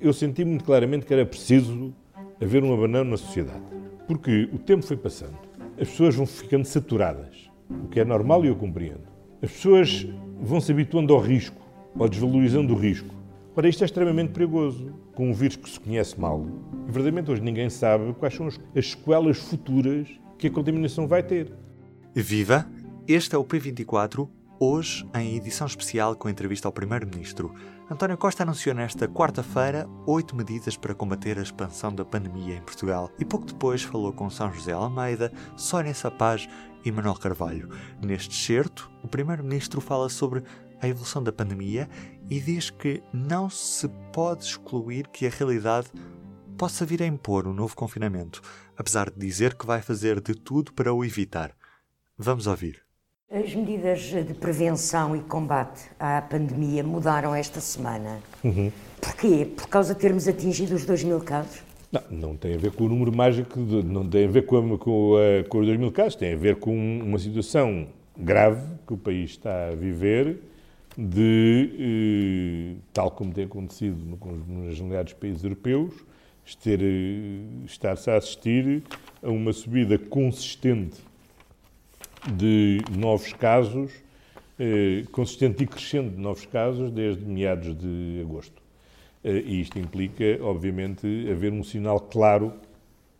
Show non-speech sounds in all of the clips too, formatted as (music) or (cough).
Eu senti muito claramente que era preciso haver um abanão na sociedade. Porque o tempo foi passando, as pessoas vão ficando saturadas, o que é normal e eu compreendo. As pessoas vão se habituando ao risco, ou desvalorizando o risco. Ora, isto é extremamente perigoso, com um vírus que se conhece mal. E verdadeiramente hoje ninguém sabe quais são as sequelas futuras que a contaminação vai ter. Viva! Este é o P24, hoje em edição especial com entrevista ao Primeiro-Ministro. António Costa anunciou nesta quarta-feira oito medidas para combater a expansão da pandemia em Portugal e pouco depois falou com São José Almeida, Sónia Sapaz e Manuel Carvalho. Neste certo, o Primeiro-Ministro fala sobre a evolução da pandemia e diz que não se pode excluir que a realidade possa vir a impor um novo confinamento, apesar de dizer que vai fazer de tudo para o evitar. Vamos ouvir. As medidas de prevenção e combate à pandemia mudaram esta semana. Uhum. Porquê? Por causa de termos atingido os 2 mil casos? Não, não tem a ver com o número mágico, de, não tem a ver com, a, com, a, com os 2 mil casos, tem a ver com uma situação grave que o país está a viver, de, eh, tal como tem acontecido nos generalidades países europeus, eh, estar-se a assistir a uma subida consistente de novos casos, eh, consistente e crescendo de novos casos desde meados de agosto. Eh, e isto implica, obviamente, haver um sinal claro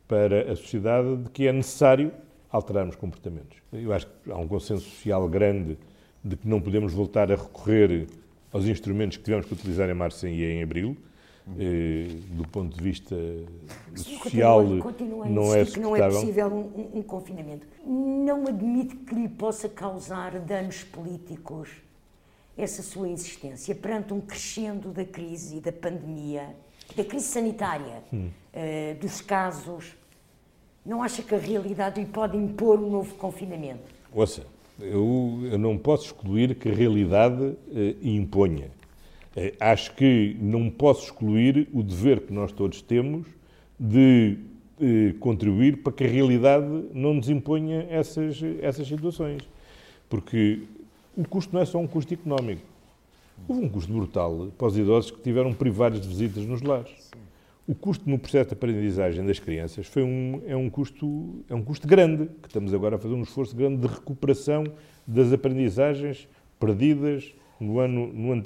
para a sociedade de que é necessário alterarmos comportamentos. Eu acho que há um consenso social grande de que não podemos voltar a recorrer aos instrumentos que tivemos que utilizar em março e em abril, do ponto de vista social, continua, continua não é que não é possível um, um, confinamento. Não admite que lhe possa causar danos políticos essa sua insistência perante um crescendo da crise e da pandemia, da crise sanitária, hum. uh, dos casos. Não acha que a realidade lhe pode impor um novo confinamento? Ouça, eu, eu não posso excluir que a realidade uh, imponha eh, acho que não posso excluir o dever que nós todos temos de eh, contribuir para que a realidade não nos imponha essas, essas situações. Porque o custo não é só um custo económico. Houve um custo brutal para os idosos que tiveram privados de visitas nos lares. O custo no processo de aprendizagem das crianças foi um, é, um custo, é um custo grande, que estamos agora a fazer um esforço grande de recuperação das aprendizagens perdidas no ano, no ano.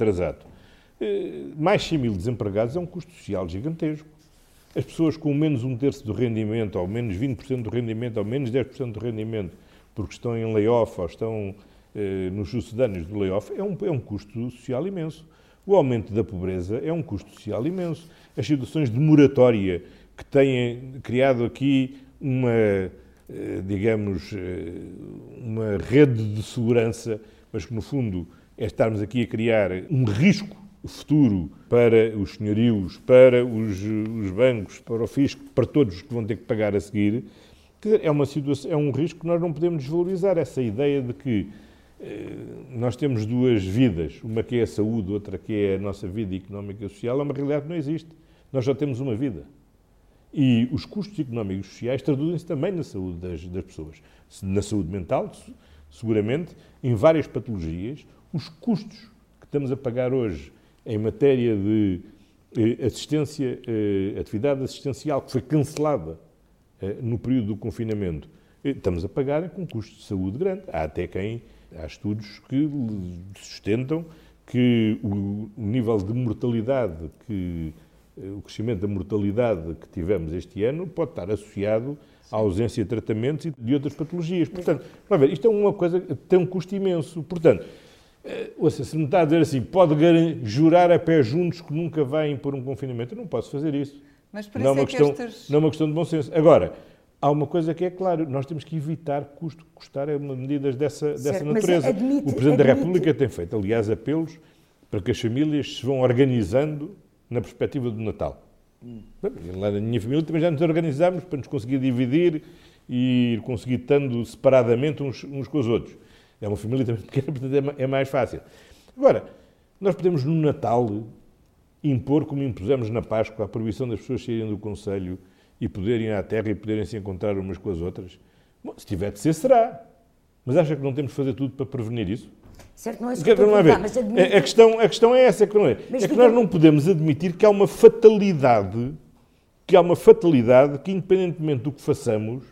Eh, mais 100 mil desempregados é um custo social gigantesco. As pessoas com menos um terço do rendimento, ou menos 20% do rendimento, ou menos 10% do rendimento, porque estão em layoff ou estão eh, nos sucedâneos do layoff, é um, é um custo social imenso. O aumento da pobreza é um custo social imenso. As situações de moratória que têm criado aqui uma, eh, digamos, eh, uma rede de segurança, mas que no fundo é estarmos aqui a criar um risco futuro para os senhorios, para os, os, bancos, para o fisco, para todos os que vão ter que pagar a seguir, é, uma situação, é um risco que nós não podemos desvalorizar. Essa ideia de que eh, nós temos duas vidas, uma que é a saúde, outra que é a nossa vida económica e social, é uma realidade que não existe. Nós só temos uma vida. E os custos económicos e sociais traduzem-se também na saúde das, das pessoas. Na saúde mental, seguramente, em várias patologias, os custos que estamos a pagar hoje em matéria de eh, assistência, eh, atividade assistencial que foi cancelada eh, no período do confinamento, estamos a pagar com custos de saúde grande. Há até quem, há estudos que sustentam que o nível de mortalidade, que o crescimento da mortalidade que tivemos este ano pode estar associado à ausência de tratamentos e de outras patologias. Portanto, ver, isto é uma coisa que tem um custo imenso. Portanto, ouça, se me está a dizer assim, pode jurar a pé juntos que nunca vai impor um confinamento, eu não posso fazer isso. Mas por não, isso é, é questão, estas... não é uma questão de bom senso. Agora, há uma coisa que é claro, nós temos que evitar custo. Custar é uma medidas dessa, dessa natureza. Admite, o Presidente admite... da República tem feito, aliás, apelos para que as famílias se vão organizando na perspectiva do Natal. Hum. Lá na minha família também já nos organizámos para nos conseguir dividir e ir conseguir estando separadamente uns, uns com os outros. É uma família (laughs) também pequena, portanto é, é mais fácil. Agora, nós podemos no Natal impor, como impusemos na Páscoa, a proibição das pessoas saírem do Conselho e poderem ir à terra e poderem se encontrar umas com as outras. Bom, se tiver de ser, será. Mas acha que não temos de fazer tudo para prevenir isso? Certo, não é isso que eu mas admito... a, questão, a questão é essa, é que, não é. Mas é que nós não podemos admitir que há uma fatalidade, que há uma fatalidade que, independentemente do que façamos,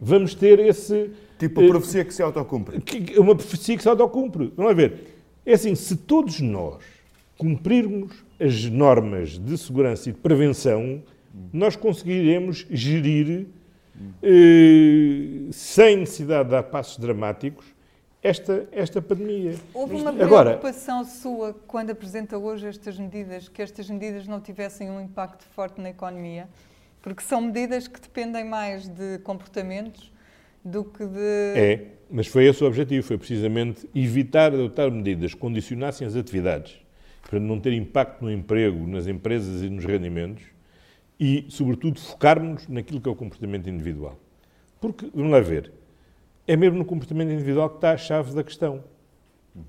vamos ter esse... Tipo a profecia que se autocumpre. Uma profecia que se autocumpre. Vamos ver. É assim, se todos nós cumprirmos as normas de segurança e de prevenção, nós conseguiremos gerir, eh, sem necessidade de dar passos dramáticos, esta, esta pandemia. Houve uma preocupação Agora, sua quando apresenta hoje estas medidas, que estas medidas não tivessem um impacto forte na economia? Porque são medidas que dependem mais de comportamentos do que de. É, mas foi esse o objetivo, foi precisamente evitar adotar medidas que condicionassem as atividades para não ter impacto no emprego, nas empresas e nos rendimentos e, sobretudo, focarmos naquilo que é o comportamento individual. Porque, vamos lá ver, é mesmo no comportamento individual que está a chave da questão.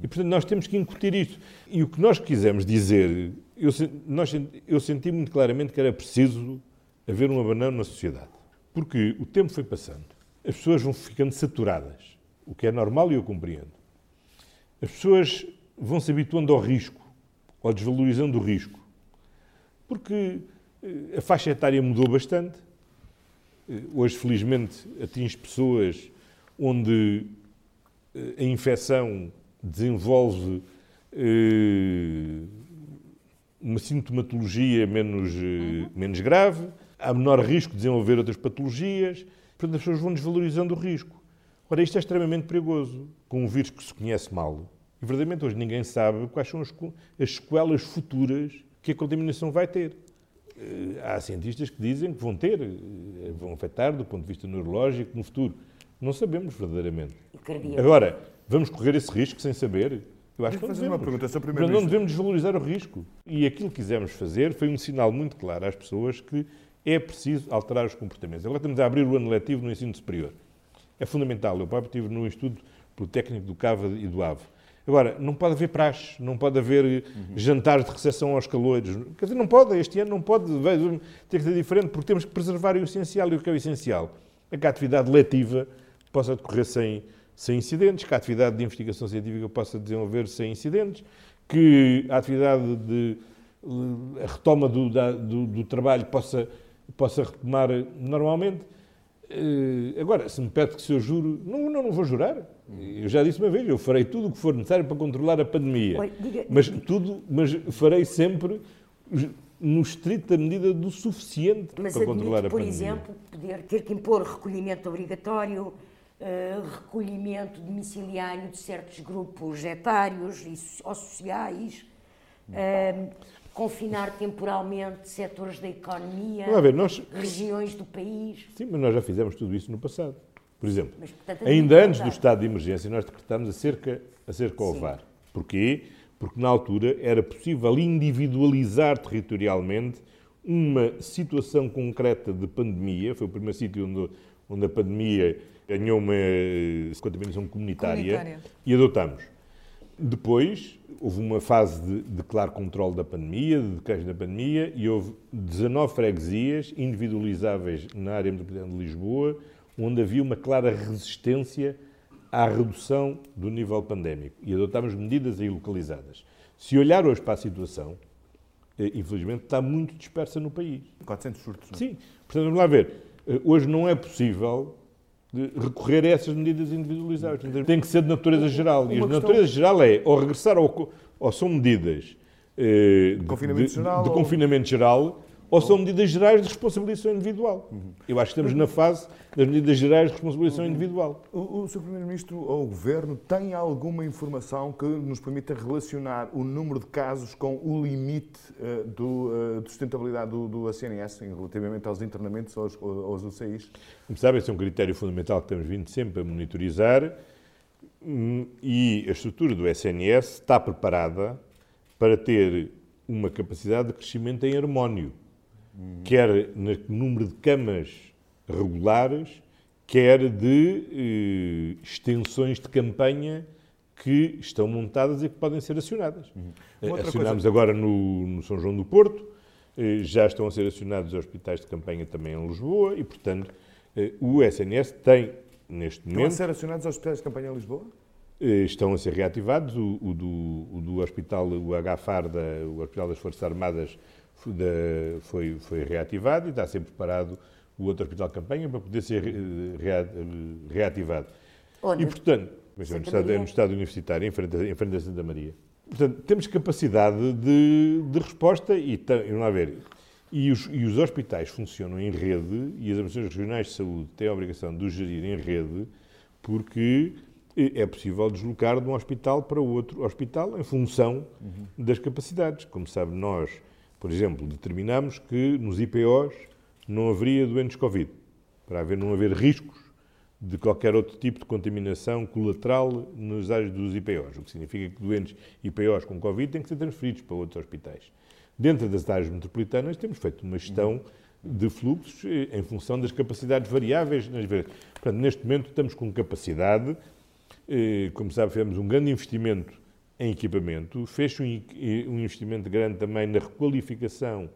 E, portanto, nós temos que incutir isto. E o que nós quisemos dizer, eu, nós, eu senti muito claramente que era preciso haver um abandono na sociedade. Porque o tempo foi passando, as pessoas vão ficando saturadas, o que é normal e eu compreendo. As pessoas vão se habituando ao risco ou desvalorizando o risco. Porque eh, a faixa etária mudou bastante. Eh, hoje, felizmente, atinge pessoas onde eh, a infecção desenvolve uma sintomatologia menos, menos grave, há menor risco de desenvolver outras patologias, portanto as pessoas vão desvalorizando o risco. Ora, isto é extremamente perigoso, com um vírus que se conhece mal, e verdadeiramente hoje ninguém sabe quais são as, as sequelas futuras que a contaminação vai ter. Eh, há cientistas que dizem que vão ter, eh, vão afetar do ponto de vista neurológico no futuro. Não sabemos verdadeiramente. Agora, vamos correr esse risco sem saber? Eu acho que não devemos. Uma pergunta, Mas não devemos desvalorizar o risco. E aquilo que quisemos fazer foi um sinal muito claro às pessoas que é preciso alterar os comportamentos. Agora estamos a abrir o ano letivo no ensino superior. É fundamental. Eu próprio estive no Instituto Politécnico do Cava e do Ave. Agora, não pode haver praxe, não pode haver uhum. jantares de recepção aos calores. Quer dizer, não pode, este ano não pode, ter que ser diferente, porque temos que preservar o essencial. E o que é o essencial? É que a atividade letiva possa decorrer sem, sem incidentes, que a atividade de investigação científica possa desenvolver sem incidentes, que a atividade de a retoma do, da, do, do trabalho possa, possa retomar normalmente. Eh, agora, se me pede que se eu juro, não, não, não vou jurar. Eu já disse uma vez, eu farei tudo o que for necessário para controlar a pandemia. Oi, diga, mas tudo, mas farei sempre no estrito medida do suficiente mas para controlar a por pandemia. Por exemplo, poder ter que impor recolhimento obrigatório, uh, recolhimento domiciliário de certos grupos etários e, ou sociais. Uh, confinar temporalmente setores da economia, ver, nós... regiões do país. Sim, mas nós já fizemos tudo isso no passado. Por exemplo, mas, portanto, ainda antes do estado de emergência, nós decretámos a cerca, a cerca ao VAR. Porquê? Porque na altura era possível individualizar territorialmente uma situação concreta de pandemia. Foi o primeiro sítio onde, onde a pandemia ganhou uma contaminação comunitária, comunitária. e adotámos. Depois, houve uma fase de, de claro controle da pandemia, de decreto da pandemia, e houve 19 freguesias individualizáveis na área metropolitana de Lisboa, onde havia uma clara resistência à redução do nível pandémico. E adotámos medidas aí localizadas. Se olhar hoje para a situação, eh, infelizmente está muito dispersa no país. 400 surtos, não é? Sim. Portanto, vamos lá ver. Eh, hoje não é possível de recorrer a essas medidas individualizadas. Tem que ser de natureza geral. E a natureza geral é ou regressar ao, ou são medidas eh, de, confinamento geral, de, de confinamento geral ou são medidas gerais de responsabilização individual. Uhum. Eu acho que estamos na fase das medidas gerais de responsabilização uhum. individual. O, o Sr. Primeiro-Ministro ou o Governo tem alguma informação que nos permita relacionar o número de casos com o limite uh, do, uh, de sustentabilidade do, do ACNS relativamente aos internamentos ou aos, aos UCIs? Como sabem, esse é um critério fundamental que temos vindo sempre a monitorizar hum, e a estrutura do SNS está preparada para ter uma capacidade de crescimento em harmónio quer no número de camas regulares, quer de eh, extensões de campanha que estão montadas e que podem ser acionadas. Uhum. Acionámos coisa... agora no, no, São João do Porto, eh, já estão a ser acionados os hospitais de campanha também em Lisboa e, portanto, eh, o SNS tem, neste momento... Estão a ser acionados os hospitais de campanha em Lisboa? eh, estão a ser reativados. O, o, do, o do, hospital, o HFAR, da, o Hospital das Forças Armadas, foi, foi reativado e está a ser preparado o outro hospital de campanha para poder ser reativado. Onde? E, portanto, mas é no, estado, é no estado universitário, em frente, em frente a Santa Maria. Portanto, temos capacidade de, de resposta e, vamos lá ver, e os, e os, hospitais funcionam em rede e as administrações regionais de saúde têm a obrigação de os gerir em rede porque é possível deslocar de um hospital para outro hospital em função uhum. das capacidades. Como sabe, nós, por exemplo, determinamos que nos IPOs não haveria doentes Covid, para haver, não haver riscos de qualquer outro tipo de contaminação colateral nas áreas dos IPOs, o que significa que doentes IPOs com Covid têm que ser transferidos para outros hospitais. Dentro das áreas metropolitanas temos feito uma gestão de fluxos eh, em função das capacidades variáveis. Portanto, neste momento estamos com capacidade, eh, como sabe, fizemos um grande investimento em equipamento, fez um investimento grande também na requalificação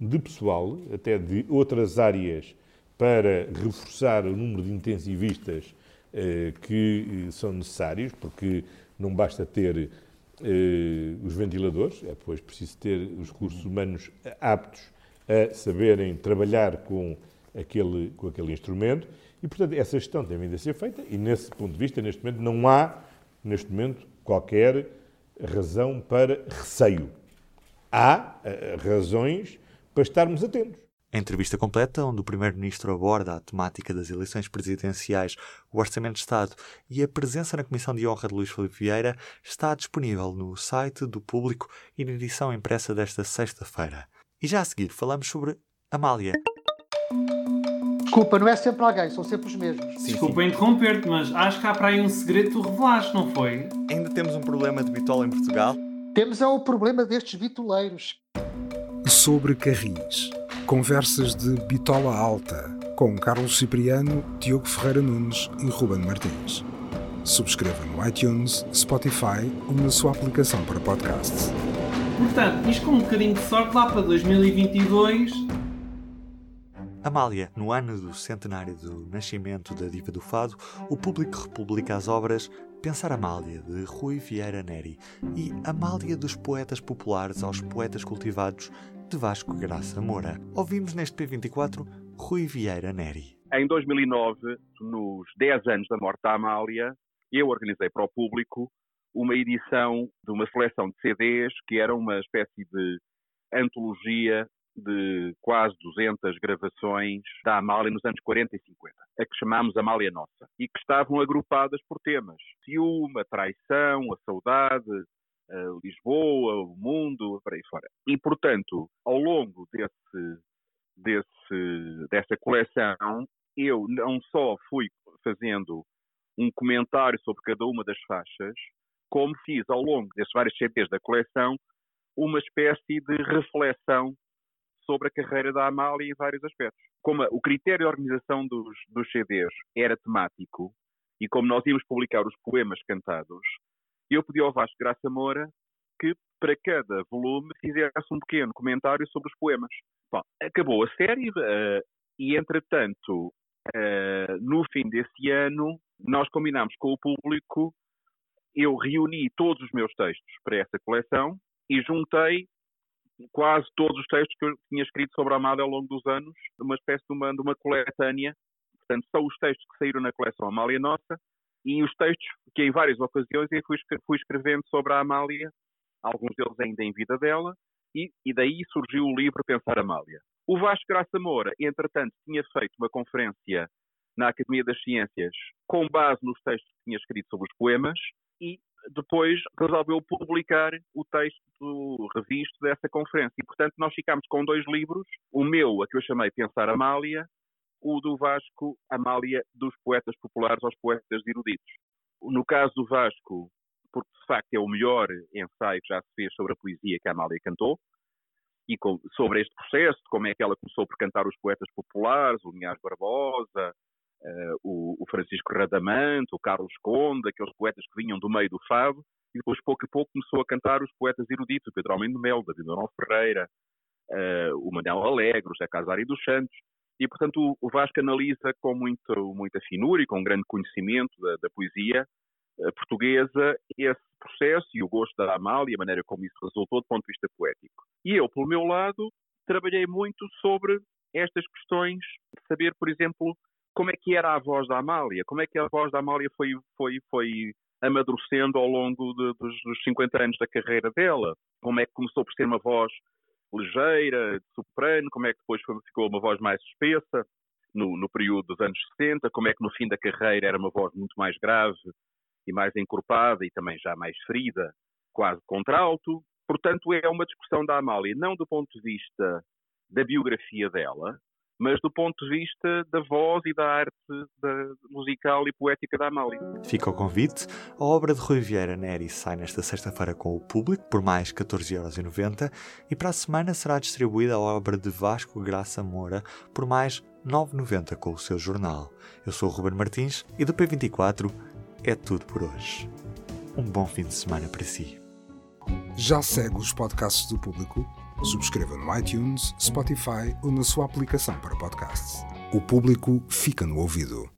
de pessoal, até de outras áreas para reforçar o número de intensivistas eh, que eh, são necessários, porque não basta ter eh, os ventiladores, é depois preciso ter os recursos humanos aptos a saberem trabalhar com aquele, com aquele instrumento. E, portanto, essa gestão tem vindo a ser feita e, nesse ponto de vista, neste momento, não há, neste momento, qualquer razão para receio. Há uh, razões para estarmos atentos. A entrevista completa, onde o Primeiro-Ministro aborda a temática das eleições presidenciais, o Orçamento de Estado e a presença na Comissão de Honra de Luís Filipe Vieira, está disponível no site do Público e na edição impressa desta sexta-feira. E já a seguir falamos sobre Amália. Desculpa, não é sempre alguém, são sempre os mesmos. Sim, Desculpa interromper-te, mas acho que há para aí um segredo que tu revelaste, não foi? Ainda temos um problema de bitola em Portugal? Temos é o problema destes bitoleiros. Sobre Carris Conversas de Bitola Alta, com Carlos Cipriano, Diogo Ferreira Nunes e Ruben Martins. Subscreva no iTunes, Spotify ou na sua aplicação para podcasts. Portanto, isto com um bocadinho de sorte lá para 2022. Amália, no ano do centenário do nascimento da Diva do Fado, o público republica as obras Pensar Amália, de Rui Vieira Neri, e Amália dos Poetas Populares aos Poetas Cultivados, de Vasco Graça Moura. Ouvimos neste P24 Rui Vieira Neri. Em 2009, nos 10 anos da morte da Amália, eu organizei para o público uma edição de uma seleção de CDs que era uma espécie de antologia de quase 200 gravações da Amália nos anos 40 e 50, a que chamámos Amália Nossa, e que estavam agrupadas por temas: ciúme, a traição, a saudade, Lisboa, o mundo, para aí fora. E, portanto, ao longo desse, desse, dessa coleção, eu não só fui fazendo um comentário sobre cada uma das faixas, como fiz ao longo desses vários CDs da coleção uma espécie de reflexão sobre a carreira da Amália em vários aspectos. Como o critério de organização dos, dos CDs era temático, e como nós íamos publicar os poemas cantados, eu pedi ao Vasco Graça Moura que para cada volume fizesse um pequeno comentário sobre os poemas. Bom, acabou a série uh, e, entretanto, uh, no fim desse ano, nós combinámos com o público, eu reuni todos os meus textos para essa coleção e juntei quase todos os textos que eu tinha escrito sobre a Amália ao longo dos anos, uma espécie de uma, de uma coletânea. Portanto, são os textos que saíram na coleção Amália Nossa e os textos que em várias ocasiões eu fui, fui escrevendo sobre a Amália, alguns deles ainda em vida dela, e, e daí surgiu o livro Pensar Amália. O Vasco Graça Moura, entretanto, tinha feito uma conferência na Academia das Ciências com base nos textos que tinha escrito sobre os poemas depois resolveu publicar o texto revisto dessa conferência. E, portanto, nós ficámos com dois livros, o meu, a que eu chamei Pensar Amália, o do Vasco, Amália, dos poetas populares aos poetas eruditos. No caso do Vasco, porque de facto é o melhor ensaio que já se fez sobre a poesia que a Amália cantou, e sobre este processo, como é que ela começou por cantar os poetas populares, o Linhares Barbosa, Francisco Radamante, o Carlos Conde, aqueles poetas que vinham do meio do fado, e depois, pouco a pouco, começou a cantar os poetas eruditos, o Pedro Almeida Melo, David Dorão Ferreira, uh, o Manuel Alegre, o José Casário dos Santos, e, portanto, o Vasco analisa com muito, muita finura e com grande conhecimento da, da poesia portuguesa esse processo e o gosto da Amália, a maneira como isso resultou do ponto de vista poético. E eu, pelo meu lado, trabalhei muito sobre estas questões saber, por exemplo, como é que era a voz da Amália, como é que a voz da Amália foi, foi, foi amadurecendo ao longo de, dos, dos 50 anos da carreira dela, como é que começou por ser uma voz ligeira, de soprano, como é que depois ficou uma voz mais espessa no, no, período dos anos 60, como é que no fim da carreira era uma voz muito mais grave e mais encorpada e também já mais ferida, quase contralto. Portanto, é uma discussão da Amália, não do ponto de vista da biografia dela, mas do ponto de vista da voz e da arte da musical e poética da Amália. Fica o convite. A obra de Rui Vieira Neri sai nesta sexta-feira com o público por mais 14,90€ e para a semana será distribuída a obra de Vasco Graça Moura por mais 9,90€ com o seu jornal. Eu sou o Ruben Martins e do P24 é tudo por hoje. Um bom fim de semana para si. Já segue os podcasts do público? Subscreva no iTunes, Spotify ou na sua aplicação para podcasts. O público fica no ouvido.